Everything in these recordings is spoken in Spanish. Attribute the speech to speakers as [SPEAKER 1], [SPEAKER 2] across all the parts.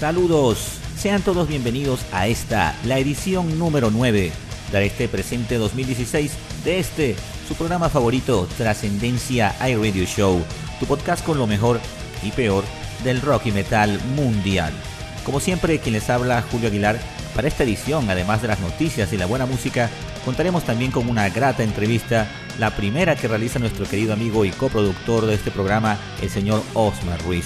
[SPEAKER 1] Saludos, sean todos bienvenidos a esta, la edición número 9 de este presente 2016 de este, su programa favorito, Trascendencia iRadio Show, tu podcast con lo mejor y peor del rock y metal mundial. Como siempre, quien les habla, Julio Aguilar, para esta edición, además de las noticias y la buena música, contaremos también con una grata entrevista, la primera que realiza nuestro querido amigo y coproductor de este programa, el señor Osmar Ruiz.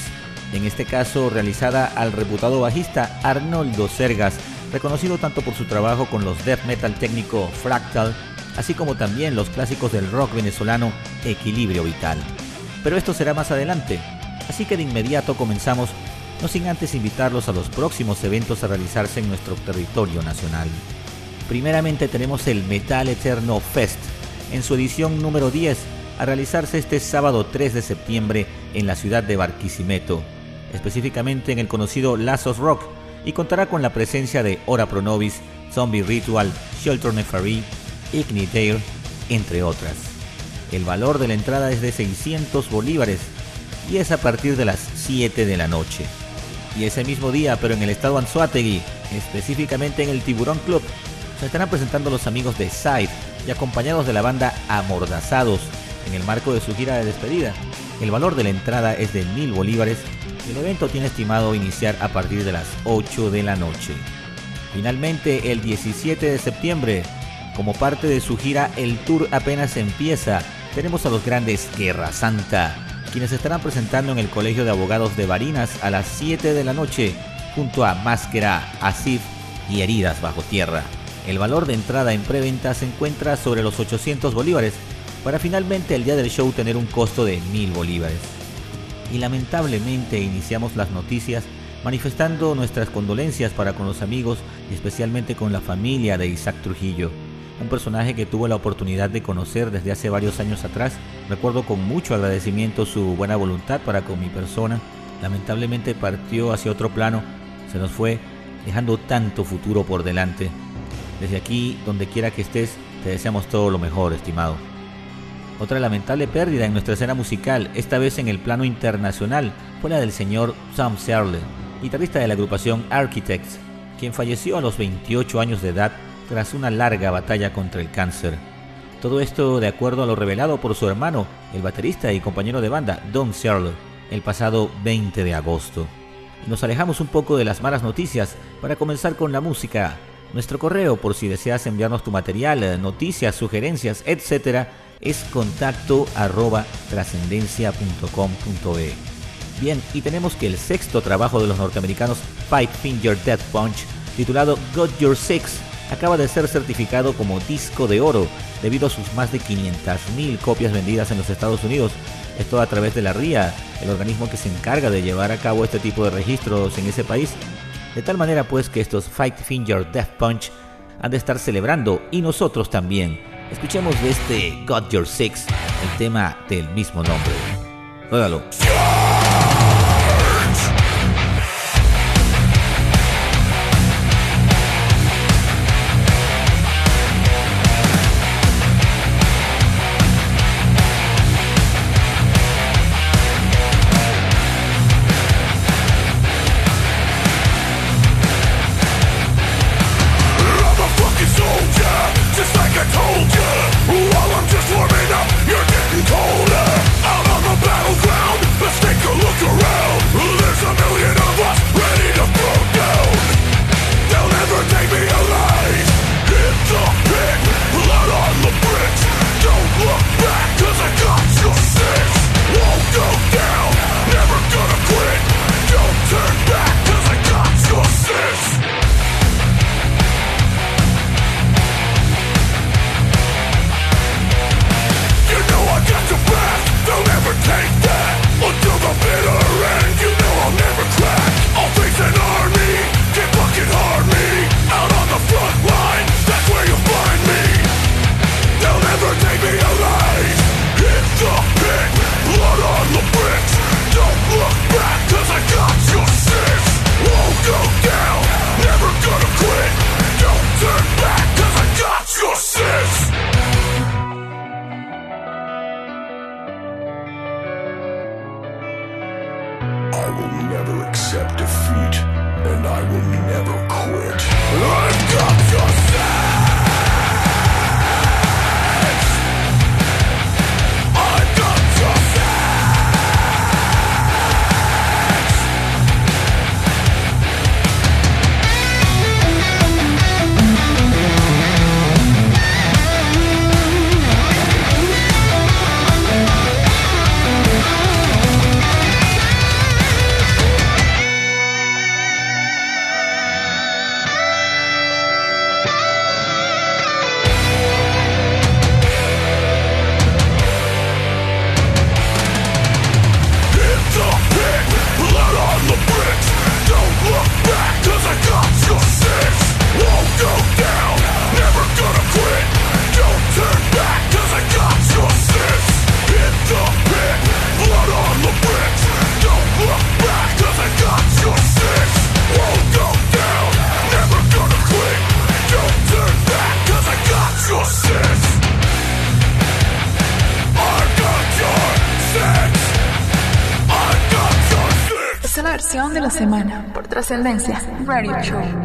[SPEAKER 1] En este caso, realizada al reputado bajista Arnoldo Sergas, reconocido tanto por su trabajo con los death metal técnico Fractal, así como también los clásicos del rock venezolano Equilibrio Vital. Pero esto será más adelante, así que de inmediato comenzamos, no sin antes invitarlos a los próximos eventos a realizarse en nuestro territorio nacional. Primeramente tenemos el Metal Eterno Fest, en su edición número 10, a realizarse este sábado 3 de septiembre en la ciudad de Barquisimeto, específicamente en el conocido Lazos Rock, y contará con la presencia de Ora Pronovis, Zombie Ritual, Shelter Nefarí, Ignitair, entre otras. El valor de la entrada es de 600 bolívares y es a partir de las 7 de la noche. Y ese mismo día, pero en el estado Anzuategui, específicamente en el Tiburón Club, se estarán presentando los amigos de Side y acompañados de la banda Amordazados en el marco de su gira de despedida. El valor de la entrada es de 1000 bolívares el evento tiene estimado iniciar a partir de las 8 de la noche. Finalmente, el 17 de septiembre, como parte de su gira El Tour apenas empieza, tenemos a los grandes Guerra Santa, quienes estarán presentando en el Colegio de Abogados de Barinas a las 7 de la noche, junto a Máscara, Asif y Heridas Bajo Tierra. El valor de entrada en preventa se encuentra sobre los 800 bolívares, para finalmente el día del show tener un costo de 1000 bolívares. Y lamentablemente iniciamos las noticias manifestando nuestras condolencias para con los amigos y especialmente con la familia de Isaac Trujillo, un personaje que tuvo la oportunidad de conocer desde hace varios años atrás. Recuerdo con mucho agradecimiento su buena voluntad para con mi persona. Lamentablemente partió hacia otro plano, se nos fue, dejando tanto futuro por delante. Desde aquí, donde quiera que estés, te deseamos todo lo mejor, estimado. Otra lamentable pérdida en nuestra escena musical, esta vez en el plano internacional, fue la del señor Sam Searle, guitarrista de la agrupación Architects, quien falleció a los 28 años de edad tras una larga batalla contra el cáncer. Todo esto de acuerdo a lo revelado por su hermano, el baterista y compañero de banda Don Searle, el pasado 20 de agosto. Nos alejamos un poco de las malas noticias para comenzar con la música. Nuestro correo, por si deseas enviarnos tu material, noticias, sugerencias, etc., es contacto arroba trascendencia.com.be. Bien, y tenemos que el sexto trabajo de los norteamericanos Five Finger Death Punch, titulado Got Your Six, acaba de ser certificado como disco de oro debido a sus más de 500.000 copias vendidas en los Estados Unidos. Esto a través de la RIA, el organismo que se encarga de llevar a cabo este tipo de registros en ese país. De tal manera pues que estos Five Finger Death Punch han de estar celebrando y nosotros también. Escuchemos de este Got Your Six, el tema del mismo nombre. Ruégalo.
[SPEAKER 2] Trascendencia Radio Show.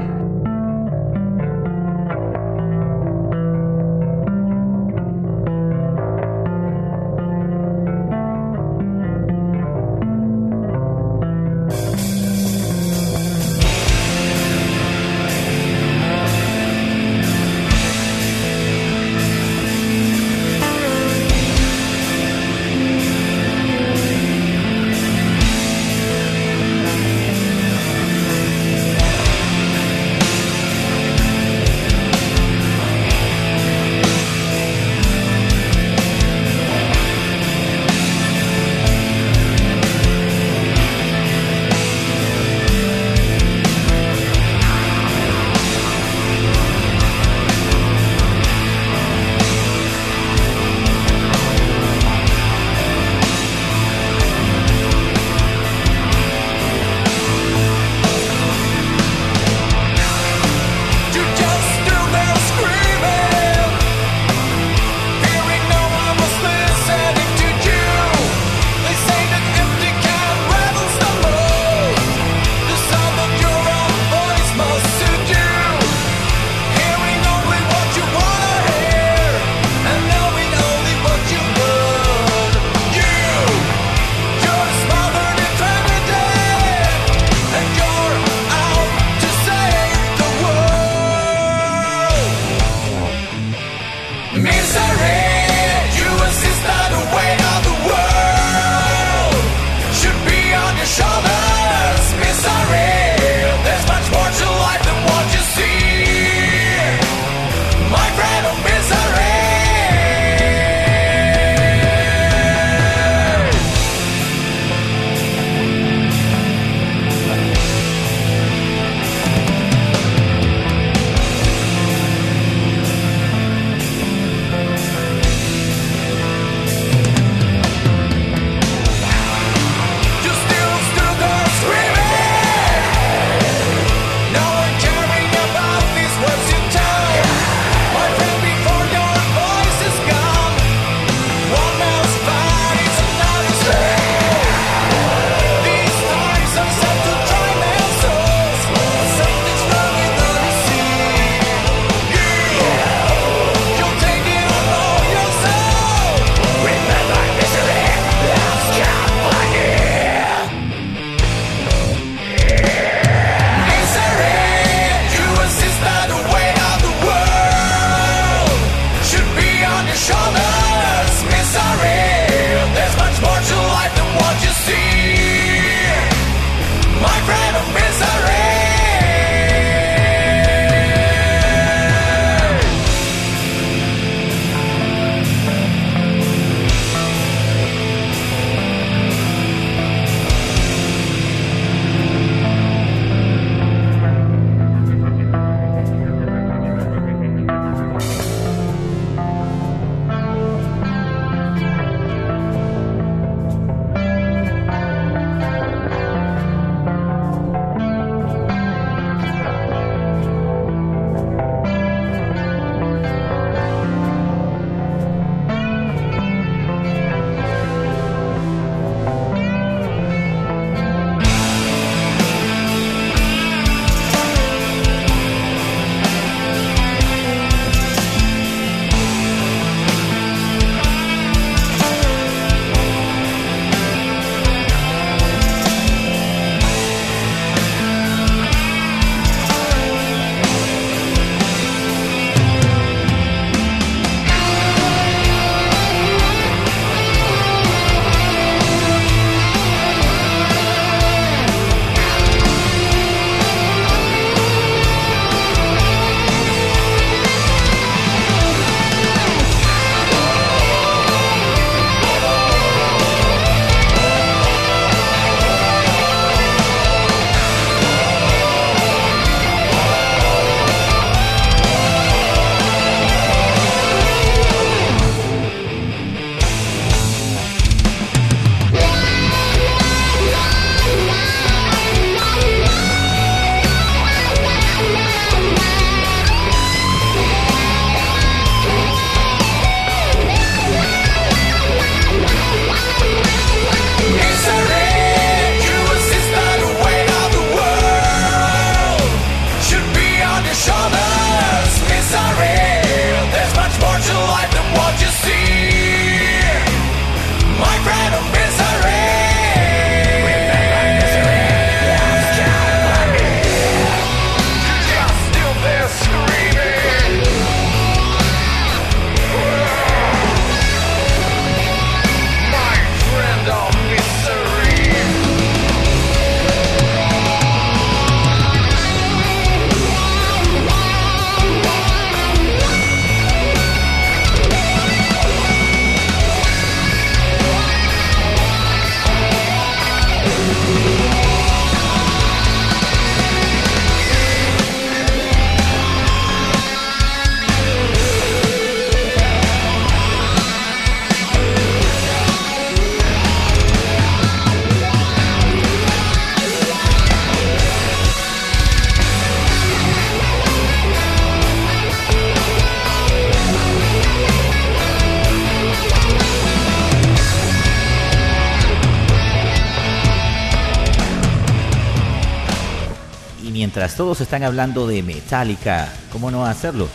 [SPEAKER 1] Mientras todos están hablando de Metallica, ¿cómo no hacerlo?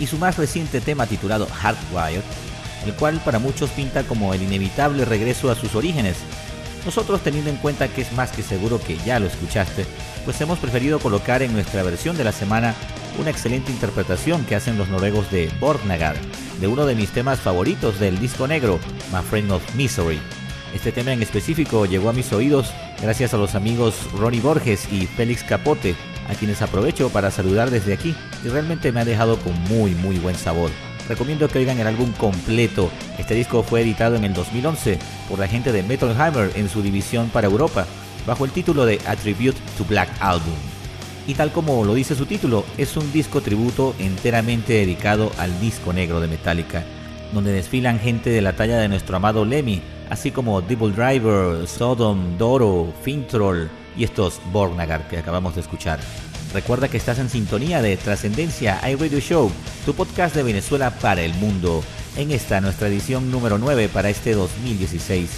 [SPEAKER 1] Y su más reciente tema titulado Hardwired, el cual para muchos pinta como el inevitable regreso a sus orígenes. Nosotros teniendo en cuenta que es más que seguro que ya lo escuchaste, pues hemos preferido colocar en nuestra versión de la semana una excelente interpretación que hacen los noruegos de Borgnagar, de uno de mis temas favoritos del disco negro, My Friend of Misery. Este tema en específico llegó a mis oídos gracias a los amigos Ronnie Borges y Félix Capote, a quienes aprovecho para saludar desde aquí y realmente me ha dejado con muy muy buen sabor. Recomiendo que oigan el álbum completo. Este disco fue editado en el 2011 por la gente de Metal Hammer en su división para Europa, bajo el título de Attribute to Black Album. Y tal como lo dice su título, es un disco tributo enteramente dedicado al disco negro de Metallica, donde desfilan gente de la talla de nuestro amado Lemmy, así como Devil Driver, Sodom, Doro, Fintroll y estos Bornagar que acabamos de escuchar. Recuerda que estás en sintonía de Trascendencia iRadio Show, tu podcast de Venezuela para el mundo, en esta nuestra edición número 9 para este 2016.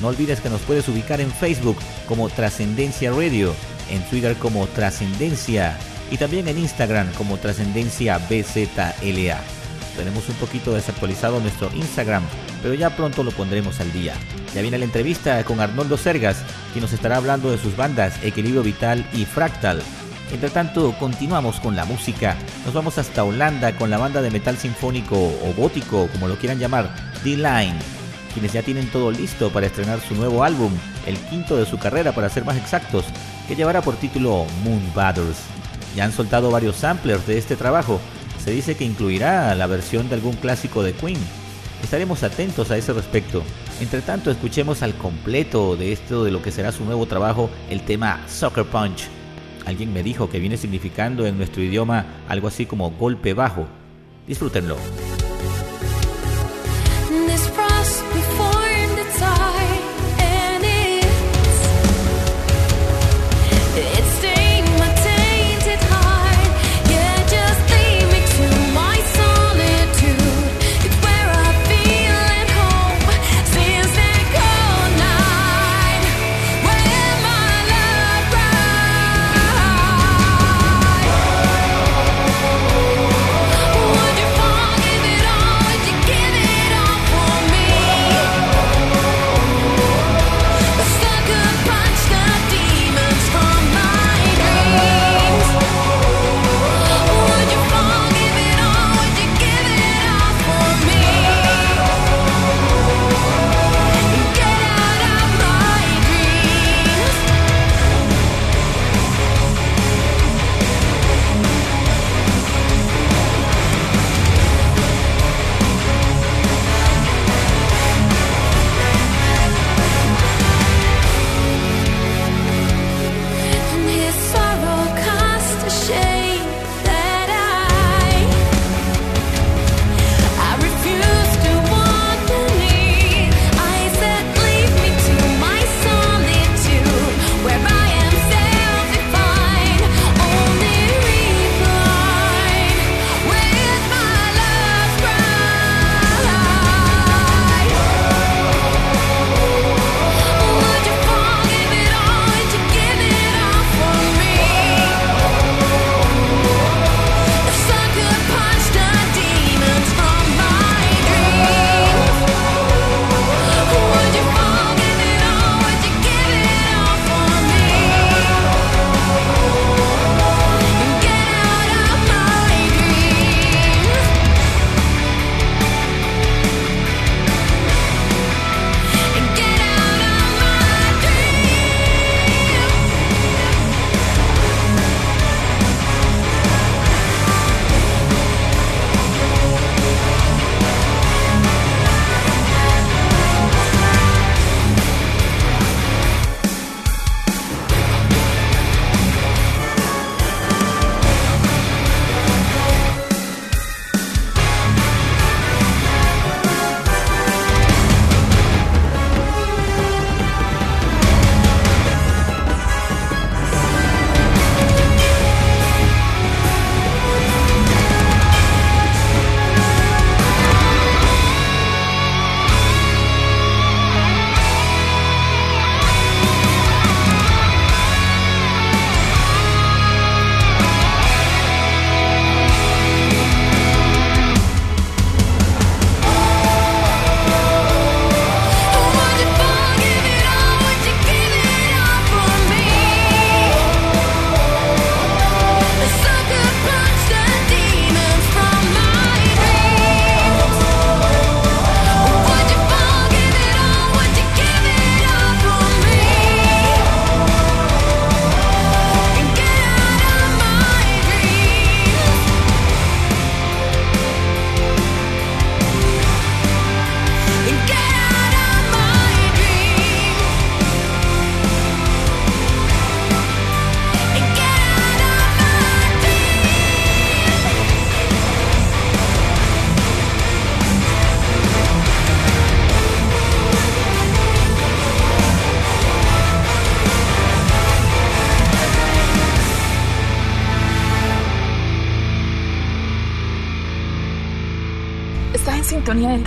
[SPEAKER 1] No olvides que nos puedes ubicar en Facebook como Trascendencia Radio, en Twitter como Trascendencia y también en Instagram como Trascendencia BZLA. Tenemos un poquito desactualizado nuestro Instagram, pero ya pronto lo pondremos al día. Ya viene la entrevista con Arnoldo Sergas, quien nos estará hablando de sus bandas Equilibrio Vital y Fractal. Entre tanto, continuamos con la música. Nos vamos hasta Holanda con la banda de metal sinfónico o gótico, como lo quieran llamar, D-Line, quienes ya tienen todo listo para estrenar su nuevo álbum, el quinto de su carrera para ser más exactos, que llevará por título Moon Battles. Ya han soltado varios samplers de este trabajo. Se dice que incluirá la versión de algún clásico de Queen. Estaremos atentos a ese respecto. Entre tanto, escuchemos al completo de esto de lo que será su nuevo trabajo, el tema Soccer Punch Alguien me dijo que viene significando en nuestro idioma algo así como golpe bajo. Disfrútenlo.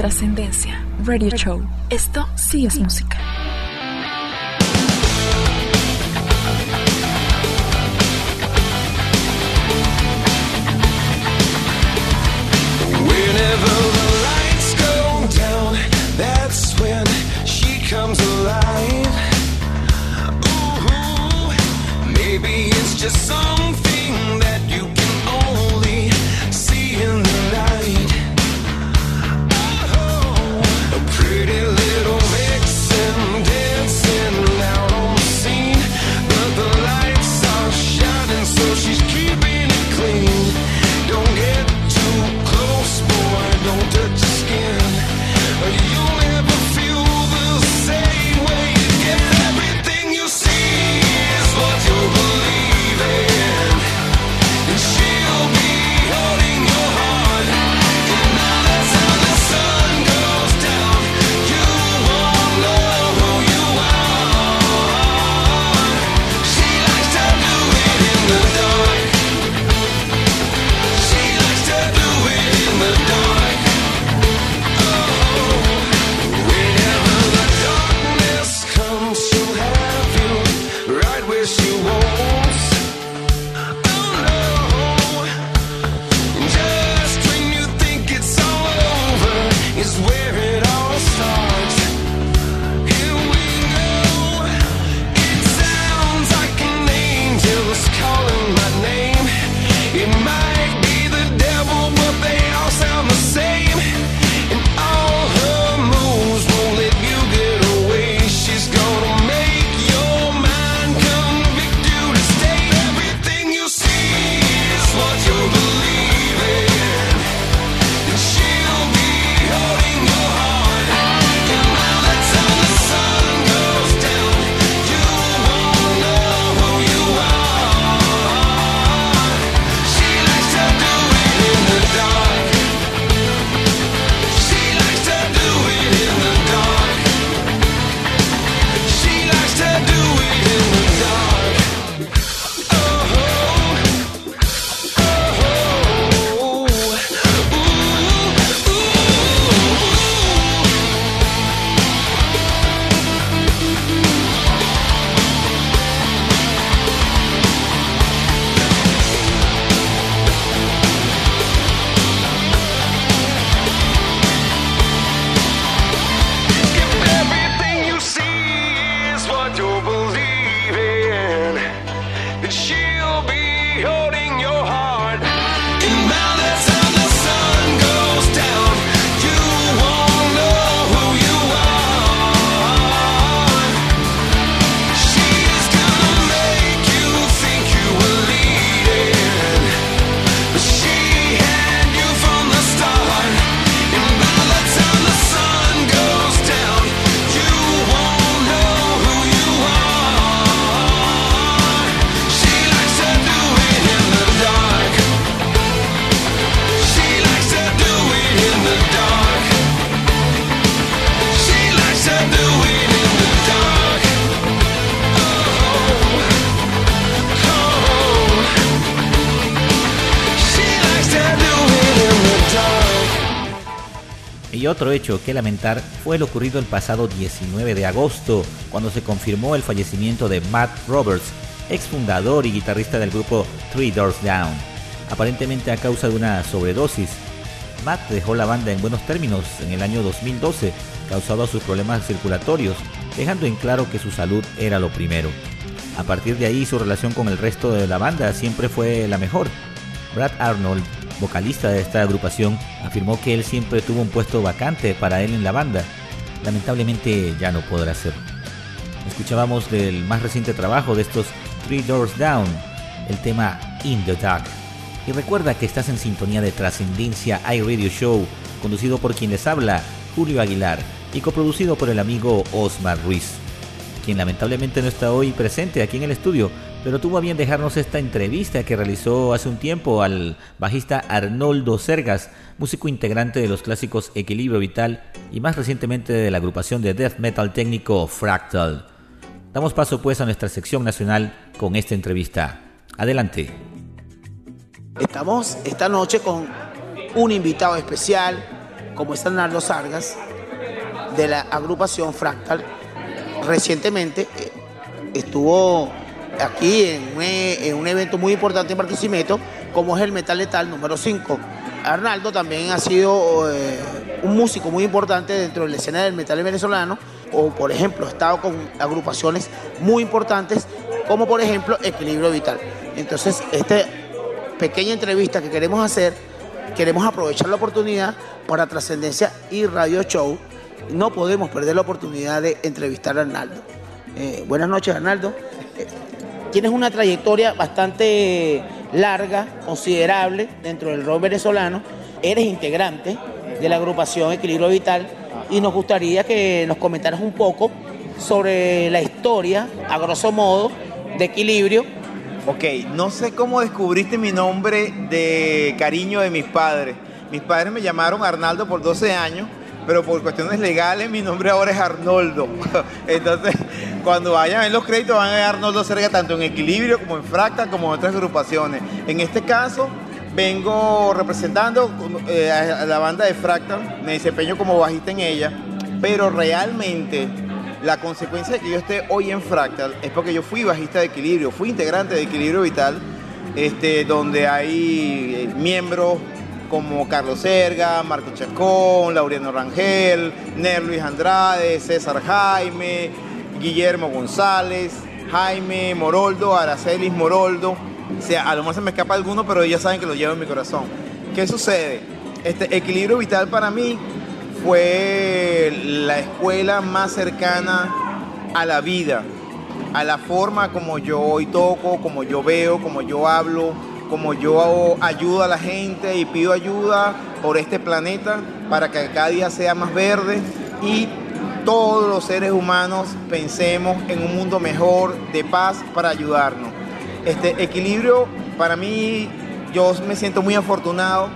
[SPEAKER 3] Trascendencia. Radio Show. Esto sí es música.
[SPEAKER 1] Otro hecho que lamentar fue el ocurrido el pasado 19 de agosto, cuando se confirmó el fallecimiento de Matt Roberts, ex fundador y guitarrista del grupo Three Doors Down, aparentemente a causa de una sobredosis. Matt dejó la banda en buenos términos en el año 2012, causado a sus problemas circulatorios, dejando en claro que su salud era lo primero. A partir de ahí su relación con el resto de la banda siempre fue la mejor. Brad Arnold, vocalista de esta agrupación, afirmó que él siempre tuvo un puesto vacante para él en la banda. Lamentablemente ya no podrá ser. Escuchábamos del más reciente trabajo de estos Three Doors Down, el tema In the Dark. Y recuerda que estás en sintonía de Trascendencia iRadio Show, conducido por quien les habla, Julio Aguilar, y coproducido por el amigo Osmar Ruiz, quien lamentablemente no está hoy presente aquí en el estudio, pero tuvo a bien dejarnos esta entrevista que realizó hace un tiempo al bajista Arnoldo Sergas, músico integrante de los clásicos Equilibrio Vital y más recientemente de la agrupación de death metal técnico Fractal. Damos paso pues a nuestra sección nacional con esta entrevista. Adelante.
[SPEAKER 4] Estamos esta noche con un invitado especial, como es Arnaldo Sargas, de la agrupación Fractal, recientemente eh, estuvo aquí en un, en un evento muy importante en Barquisimeto, como es el Metal Letal número 5. Arnaldo también ha sido eh, un músico muy importante dentro de la escena del metal venezolano, o por ejemplo, ha estado con agrupaciones muy importantes, como por ejemplo Equilibrio Vital. Entonces, esta pequeña entrevista que queremos hacer, queremos aprovechar la oportunidad para Trascendencia y Radio Show. No podemos perder la oportunidad de entrevistar a Arnaldo. Eh, buenas noches, Arnaldo. Tienes una trayectoria bastante larga, considerable dentro del rock venezolano. Eres integrante de la agrupación Equilibrio Vital y nos gustaría que nos comentaras un poco sobre la historia, a grosso modo, de Equilibrio.
[SPEAKER 5] Ok, no sé cómo descubriste mi nombre de cariño de mis padres. Mis padres me llamaron Arnaldo por 12 años, pero por cuestiones legales mi nombre ahora es Arnoldo. Entonces, cuando vayan en los créditos van a ver a Arnoldo Serga tanto en Equilibrio como en Fractal como en otras agrupaciones. En este caso, vengo representando eh, a la banda de Fractal, me desempeño como bajista en ella, pero realmente la consecuencia de que yo esté hoy en Fractal es porque yo fui bajista de Equilibrio, fui integrante de Equilibrio Vital, este, donde hay eh, miembros como Carlos Serga, Marco Chacón, Laureano Rangel, Ner Luis Andrade, César Jaime, Guillermo González, Jaime Moroldo, Aracelis Moroldo. O sea, a lo mejor se me escapa alguno, pero ellos saben que lo llevo en mi corazón. ¿Qué sucede? Este equilibrio vital para mí fue la escuela más cercana a la vida, a la forma como yo hoy toco, como yo veo, como yo hablo, como yo ayudo a la gente y pido ayuda por este planeta para que cada día sea más verde y todos los seres humanos pensemos en un mundo mejor, de paz, para ayudarnos. Este equilibrio, para mí, yo me siento muy afortunado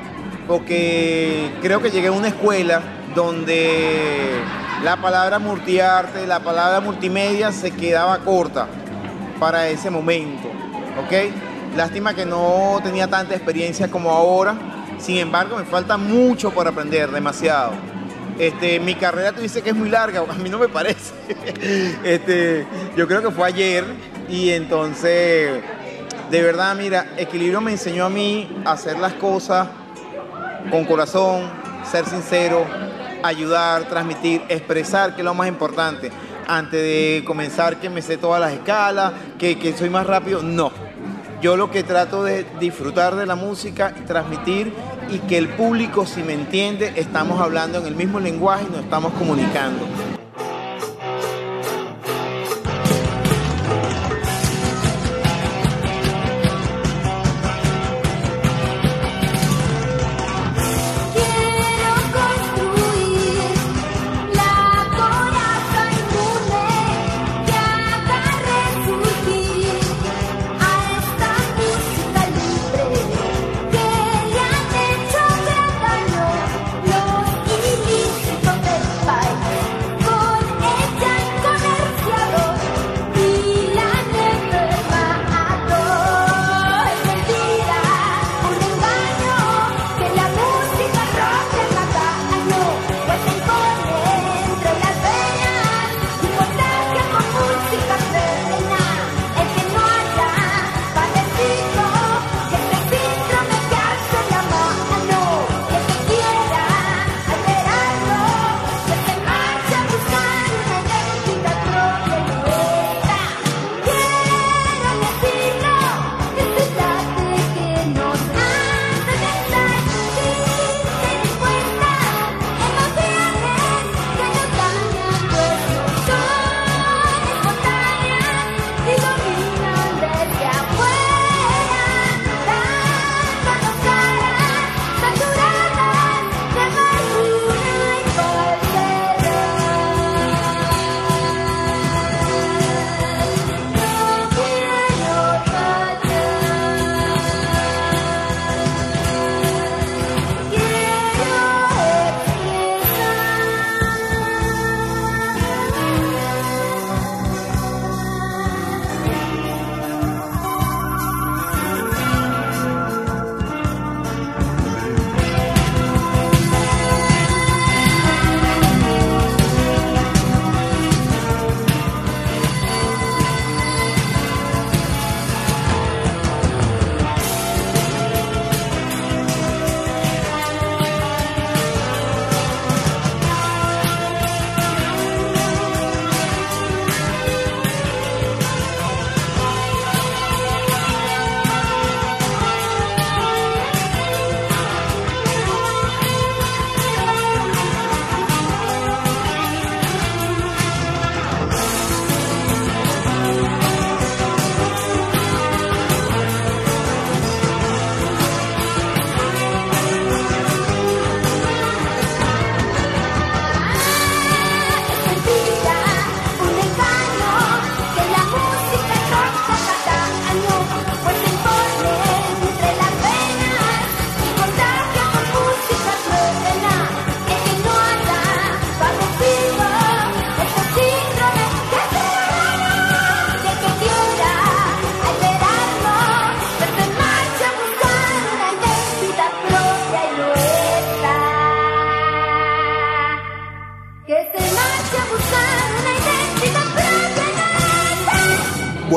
[SPEAKER 5] porque creo que llegué a una escuela donde la palabra multiarte, la palabra multimedia se quedaba corta para ese momento, ¿ok? Lástima que no tenía tanta experiencia como ahora, sin embargo me falta mucho por aprender, demasiado. Este, mi carrera tú dices que es muy larga, a mí no me parece. Este, yo creo que fue ayer y entonces, de verdad, mira, Equilibrio me enseñó a mí a hacer las cosas con corazón, ser sincero, ayudar, transmitir, expresar, que es lo más importante. Antes de comenzar que me sé todas las escalas, que, que soy más rápido, no. Yo lo que trato de disfrutar de la música, transmitir y que el público, si me entiende, estamos hablando en el mismo lenguaje y nos estamos comunicando.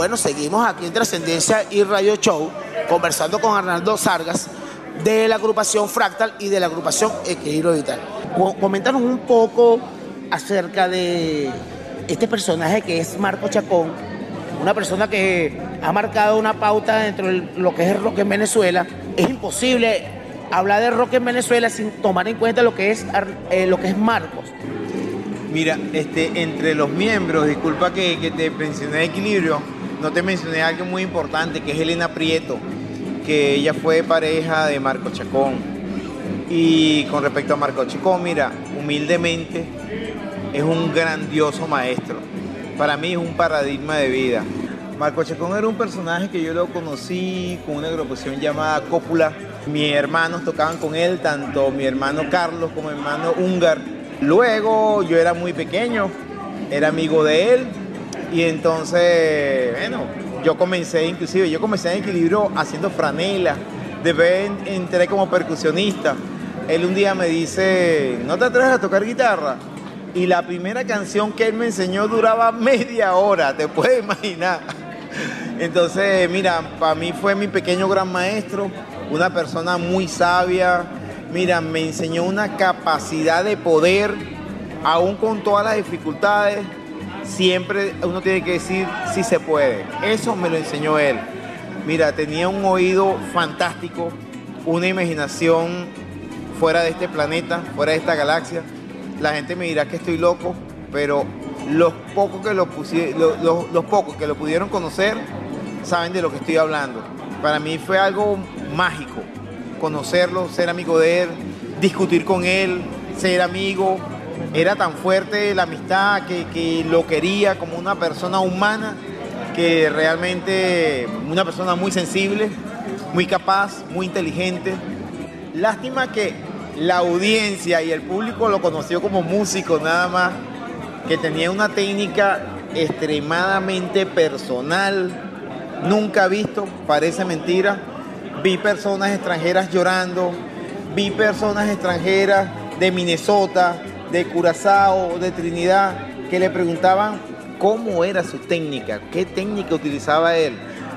[SPEAKER 4] Bueno, seguimos aquí en Trascendencia y Radio Show conversando con Arnaldo Sargas de la agrupación Fractal y de la agrupación Equilibrio Vital. Co- Coméntanos un poco acerca de este personaje que es Marco Chacón, una persona que ha marcado una pauta dentro de lo que es el rock en Venezuela. Es imposible hablar de rock en Venezuela sin tomar en cuenta lo que es, eh, lo que es Marcos.
[SPEAKER 5] Mira, este, entre los miembros, disculpa que, que te mencioné equilibrio, no te mencioné algo muy importante, que es Elena Prieto, que ella fue pareja de Marco Chacón. Y con respecto a Marco Chacón, mira, humildemente es un grandioso maestro. Para mí es un paradigma de vida. Marco Chacón era un personaje que yo lo conocí con una agrupación llamada Cópula. Mis hermanos tocaban con él, tanto mi hermano Carlos como mi hermano Húngar. Luego yo era muy pequeño, era amigo de él y entonces, bueno, yo comencé inclusive, yo comencé en equilibrio haciendo franela, después en- entré como percusionista. Él un día me dice, ¿no te atreves a tocar guitarra? Y la primera canción que él me enseñó duraba media hora, te puedes imaginar. Entonces, mira, para mí fue mi pequeño gran maestro, una persona muy sabia. Mira, me enseñó una capacidad de poder, aún con todas las dificultades, siempre uno tiene que decir si se puede. Eso me lo enseñó él. Mira, tenía un oído fantástico, una imaginación fuera de este planeta, fuera de esta galaxia. La gente me dirá que estoy loco, pero los pocos que lo, pusi- lo- lo- los pocos que lo pudieron conocer saben de lo que estoy hablando. Para mí fue algo mágico conocerlo, ser amigo de él, discutir con él, ser amigo. Era tan fuerte la amistad que, que lo quería como una persona humana, que realmente una persona muy sensible, muy capaz, muy inteligente. Lástima que la audiencia y el público lo conoció como músico nada más, que tenía una técnica extremadamente personal, nunca visto, parece mentira. Vi personas extranjeras llorando, vi personas extranjeras de Minnesota, de Curazao, de Trinidad, que le preguntaban cómo era su técnica, qué técnica utilizaba él.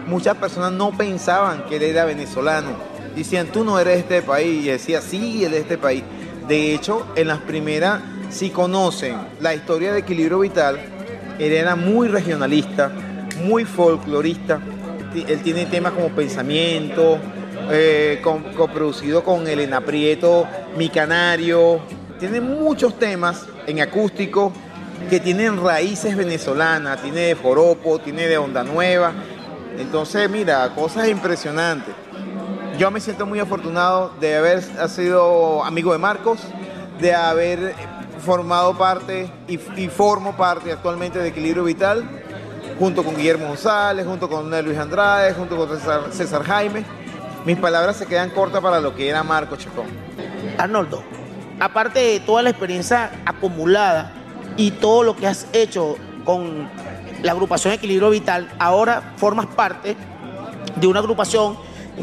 [SPEAKER 5] Muchas personas no pensaban que él era venezolano. Decían, tú no eres de este país. Y decía, sí, él es de este país. De hecho, en las primeras, si conocen la historia de Equilibrio Vital, él era muy regionalista, muy folclorista. Él tiene temas como Pensamiento, eh, con- coproducido con Elena Prieto, Mi Canario. Tiene muchos temas en acústico que tienen raíces venezolanas. Tiene de Joropo, tiene de Onda Nueva. Entonces, mira, cosas impresionantes. Yo me siento muy afortunado de haber sido amigo de Marcos, de haber formado parte y, formo parte actualmente de Equilibrio Vital, junto con Guillermo González, junto con Luis Andrade, junto con César, César Jaime. Mis palabras se quedan cortas para lo que era Marco Chacón.
[SPEAKER 4] Arnoldo, aparte de toda la experiencia acumulada y todo lo que has hecho con la agrupación Equilibrio Vital, ahora formas parte de una agrupación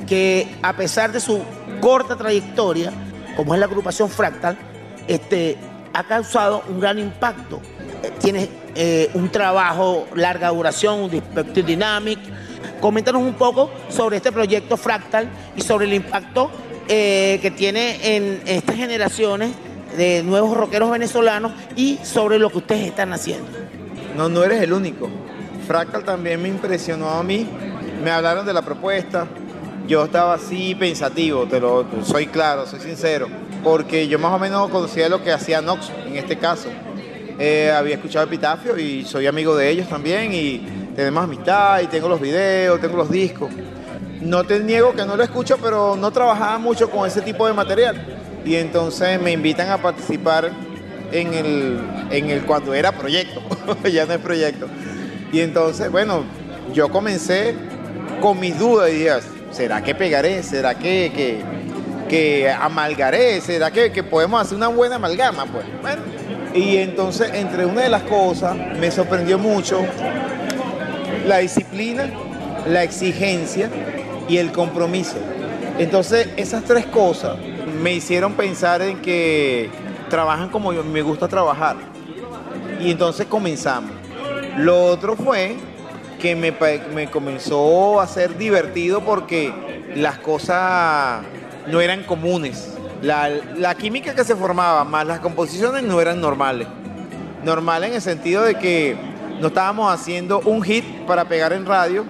[SPEAKER 4] que a pesar de su corta trayectoria, como es la agrupación Fractal, este, ha causado un gran impacto. Eh, Tienes eh, un trabajo larga duración, un Perspective Dynamic. Coméntanos un poco sobre este proyecto Fractal y sobre el impacto eh, que tiene en estas generaciones de nuevos rockeros venezolanos y sobre lo que ustedes están haciendo.
[SPEAKER 5] No, no eres el único. Fractal también me impresionó a mí. Me hablaron de la propuesta. Yo estaba así pensativo, te lo soy claro, soy sincero, porque yo más o menos conocía lo que hacía Nox en este caso. Eh, había escuchado Epitafio y soy amigo de ellos también y tenemos amistad y tengo los videos, tengo los discos. No te niego que no lo escucho, pero no trabajaba mucho con ese tipo de material. Y entonces me invitan a participar en el, en el cuando era proyecto, ya no es proyecto. Y entonces, bueno, yo comencé con mis dudas y ¿será que pegaré? ¿Será que, que, que amalgaré? ¿Será que, que podemos hacer una buena amalgama? Pues, bueno. Y entonces, entre una de las cosas, me sorprendió mucho la disciplina, la exigencia y el compromiso. Entonces, esas tres cosas me hicieron pensar en que trabajan como yo, me gusta trabajar. Y entonces comenzamos. Lo otro fue que me, me comenzó a ser divertido porque las cosas no eran comunes. La, la química que se formaba más las composiciones no eran normales. Normales en el sentido de que no estábamos haciendo un hit para pegar en radio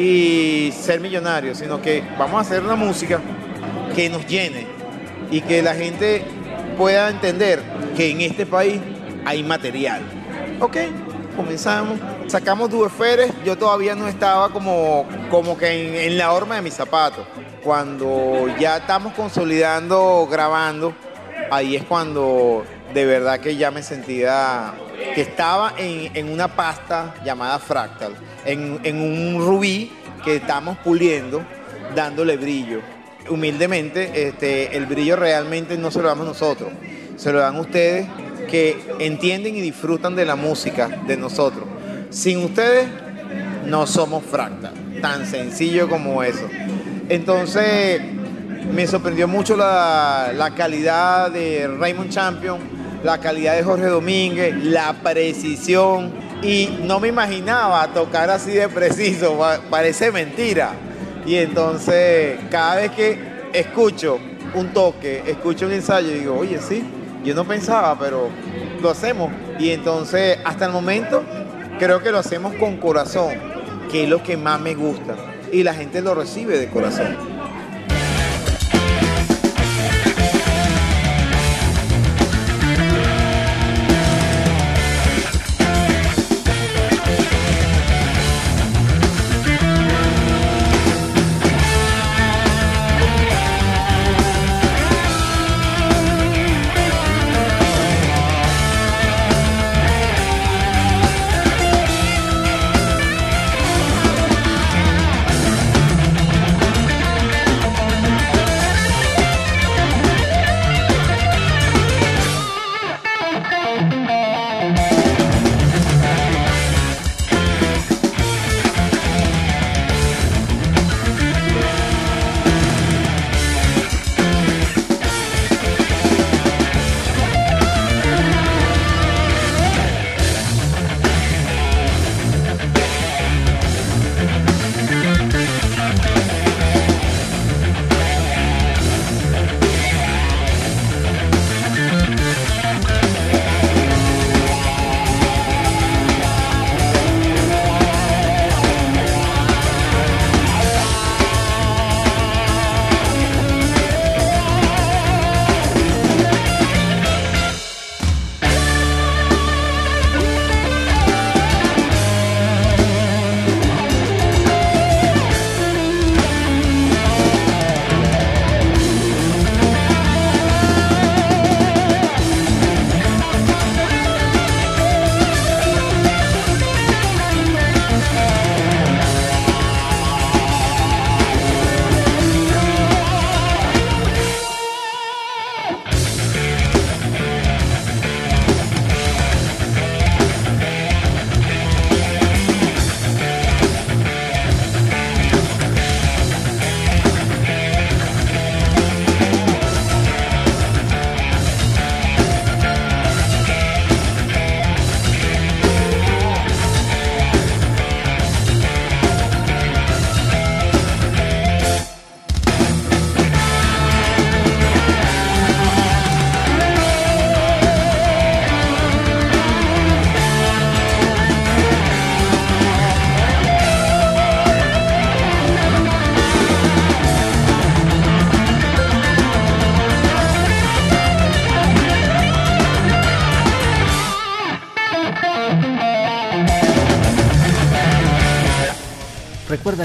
[SPEAKER 5] y ser millonarios, sino que vamos a hacer una música que nos llene y que la gente pueda entender que en este país hay material. Ok, comenzamos, sacamos Dueferes, yo todavía no estaba como, como que en, en la horma de mis zapatos. Cuando ya estamos consolidando, grabando, ahí es cuando de verdad que ya me sentía que estaba en, en una pasta llamada Fractal, en, un rubí que estamos puliendo, dándole brillo. Humildemente, este, el brillo realmente no se lo damos nosotros, se lo dan ustedes que entienden y disfrutan de la música de nosotros. Sin ustedes no somos Fractal, tan sencillo como eso. Entonces, me sorprendió mucho la, la calidad de Raymond Champion, la calidad de Jorge Domínguez, la precisión. Y no me imaginaba tocar así de preciso, pa- parece mentira. Y entonces, cada vez que escucho un toque, escucho un ensayo, digo, oye, sí, yo no pensaba, pero lo hacemos. Y entonces, hasta el momento, creo que lo hacemos con corazón, que es lo que más me gusta. Y la gente lo recibe de corazón.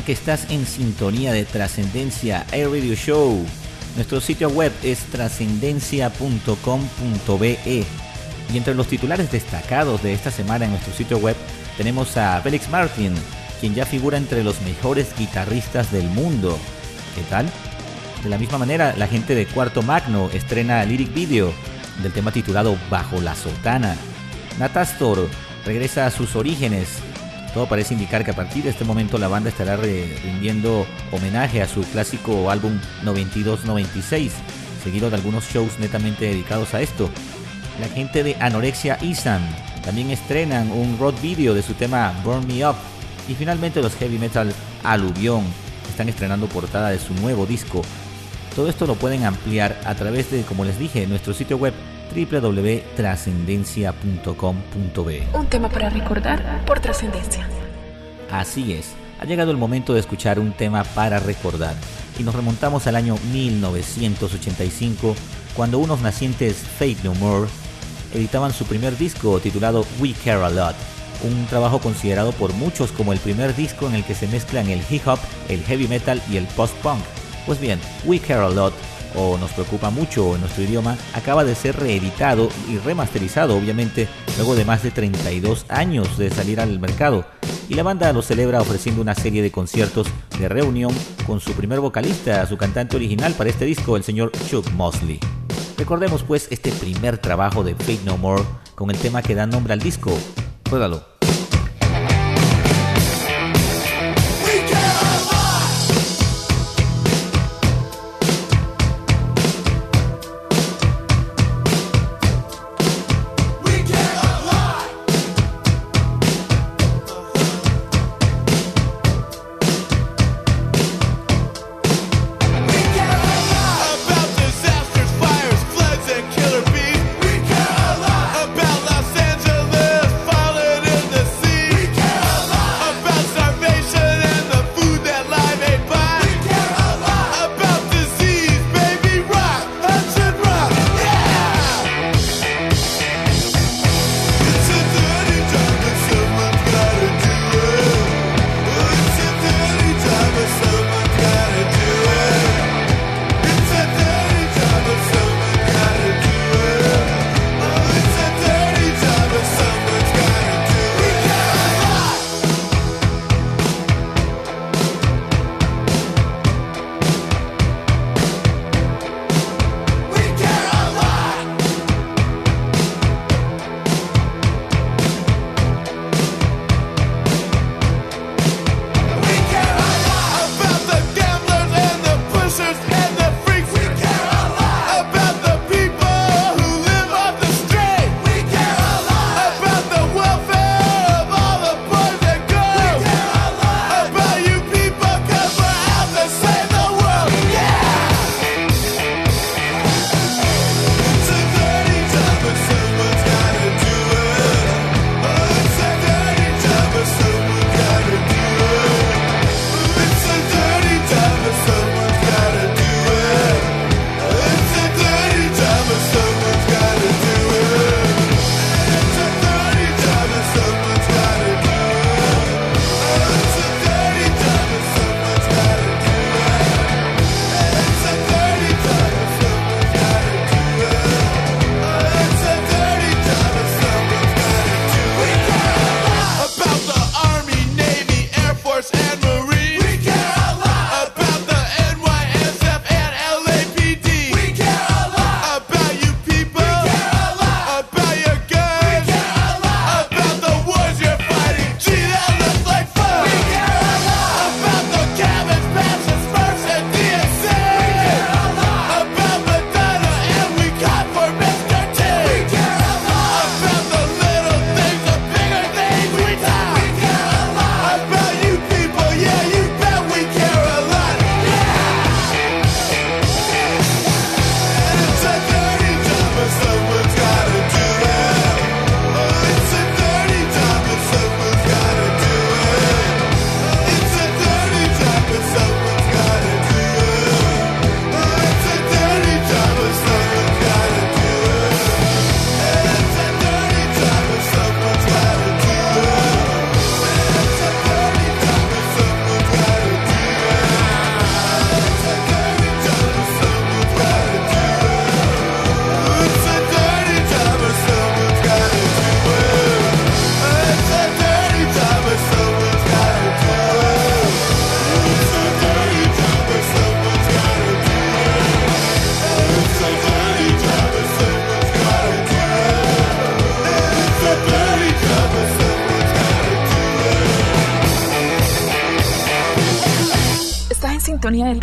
[SPEAKER 1] Que estás en sintonía de Trascendencia Air Radio Show. Nuestro sitio web es trascendencia.com.be. Y entre los titulares destacados de esta semana en nuestro sitio web tenemos a Felix Martin, quien ya figura entre los mejores guitarristas del mundo. ¿Qué tal? De la misma manera, la gente de Cuarto Magno estrena lyric video del tema titulado Bajo la Sotana. Natastor regresa a sus orígenes. Todo parece indicar que a partir de este momento la banda estará rindiendo homenaje a su clásico álbum 92-96, seguido de algunos shows netamente dedicados a esto. La gente de Anorexia Isan también estrenan un road video de su tema Burn Me Up y finalmente los heavy metal Aluvión están estrenando portada de su nuevo disco. Todo esto lo pueden ampliar a través de, como les dije, nuestro sitio web www.trascendencia.com.be.
[SPEAKER 3] Un tema para recordar por Trascendencia.
[SPEAKER 1] Así es, ha llegado el momento de escuchar un tema para recordar y nos remontamos al año 1985 cuando unos nacientes Fate No More editaban su primer disco titulado We Care A Lot, un trabajo considerado por muchos como el primer disco en el que se mezclan el hip hop, el heavy metal y el post-punk. Pues bien, We Care A Lot o Nos Preocupa Mucho en nuestro idioma acaba de ser reeditado y remasterizado, obviamente, luego de más de 32 años de salir al mercado. Y la banda lo celebra ofreciendo una serie de conciertos de reunión con su primer vocalista, su cantante original para este disco, el señor Chuck Mosley. Recordemos pues este primer trabajo de Fate No More con el tema que da nombre al disco.
[SPEAKER 3] Ruédalo.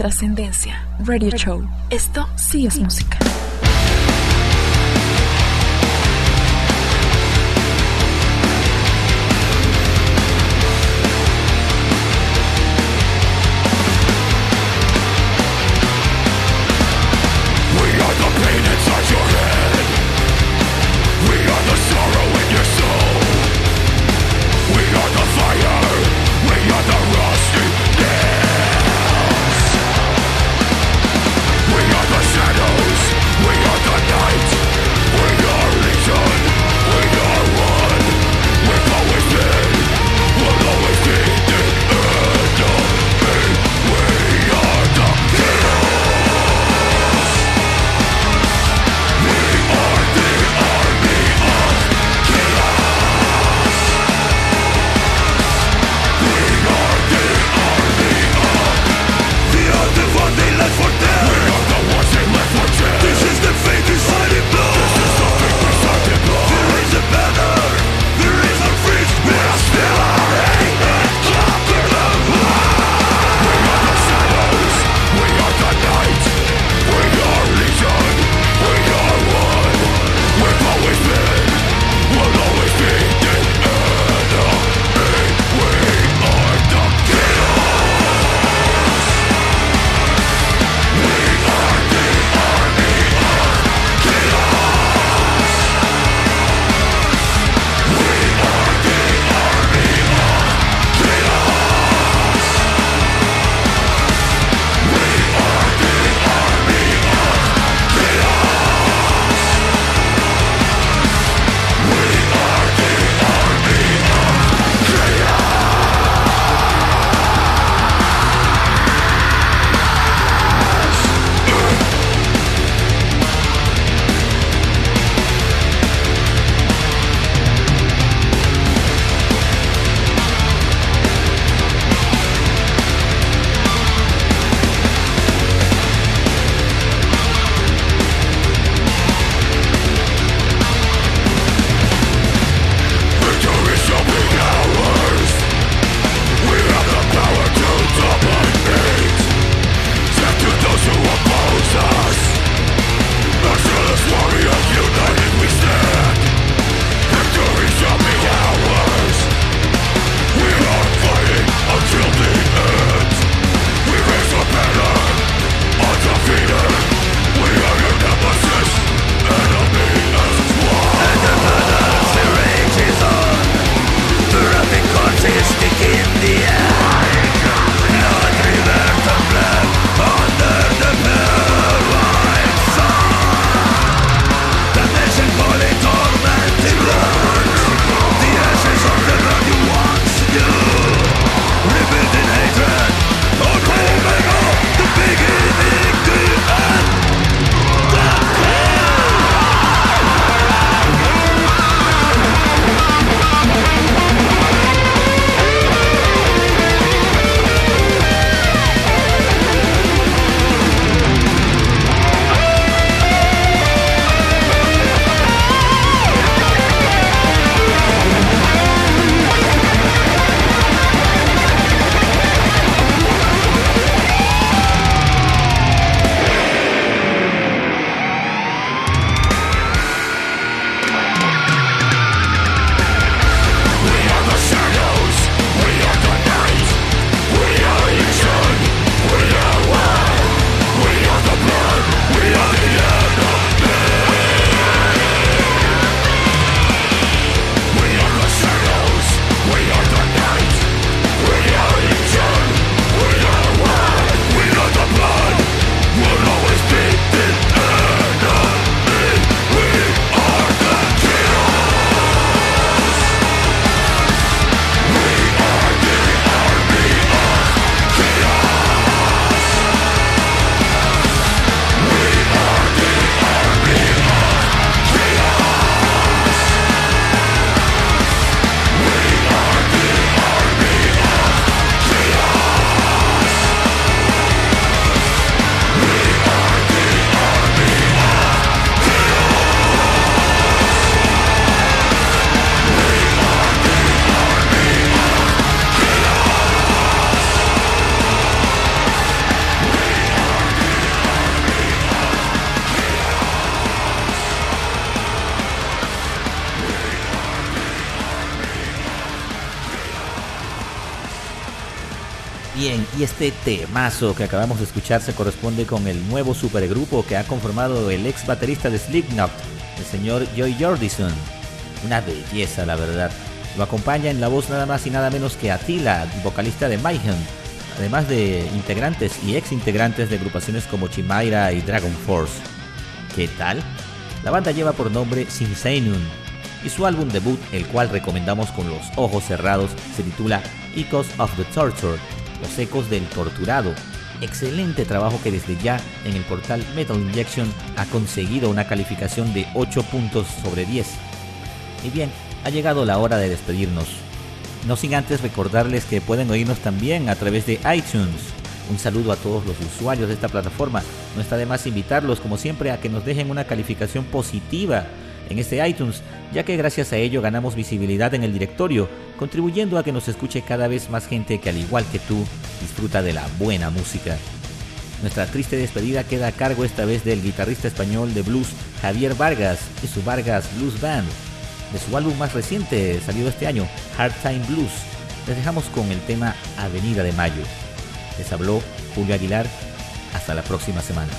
[SPEAKER 3] trascendencia. Radio Show. Esto sí es música.
[SPEAKER 1] Este temazo que acabamos de escuchar se corresponde con el nuevo supergrupo que ha conformado el ex baterista de Slipknot, el señor Joy Jordison. Una belleza, la verdad. Lo acompaña en la voz nada más y nada menos que Attila, vocalista de Mayhem, además de integrantes y ex integrantes de agrupaciones como Chimaira y Dragon Force. ¿Qué tal? La banda lleva por nombre Sinsainun y su álbum debut, el cual recomendamos con los ojos cerrados, se titula Echoes of the Tortured, los ecos del torturado. Excelente trabajo que desde ya en el portal Metal Injection ha conseguido una calificación de 8 puntos sobre 10. Y bien, ha llegado la hora de despedirnos. No sin antes recordarles que pueden oírnos también a través de iTunes. Un saludo a todos los usuarios de esta plataforma. No está de más invitarlos, como siempre, a que nos dejen una calificación positiva en este iTunes, ya que gracias a ello ganamos visibilidad en el directorio, contribuyendo a que nos escuche cada vez más gente que al igual que tú disfruta de la buena música. Nuestra triste despedida queda a cargo esta vez del guitarrista español de blues Javier Vargas y su Vargas Blues Band, de su álbum más reciente salido este año, Hard Time Blues. Les dejamos con el tema Avenida de Mayo. Les habló Julio Aguilar. Hasta la próxima semana.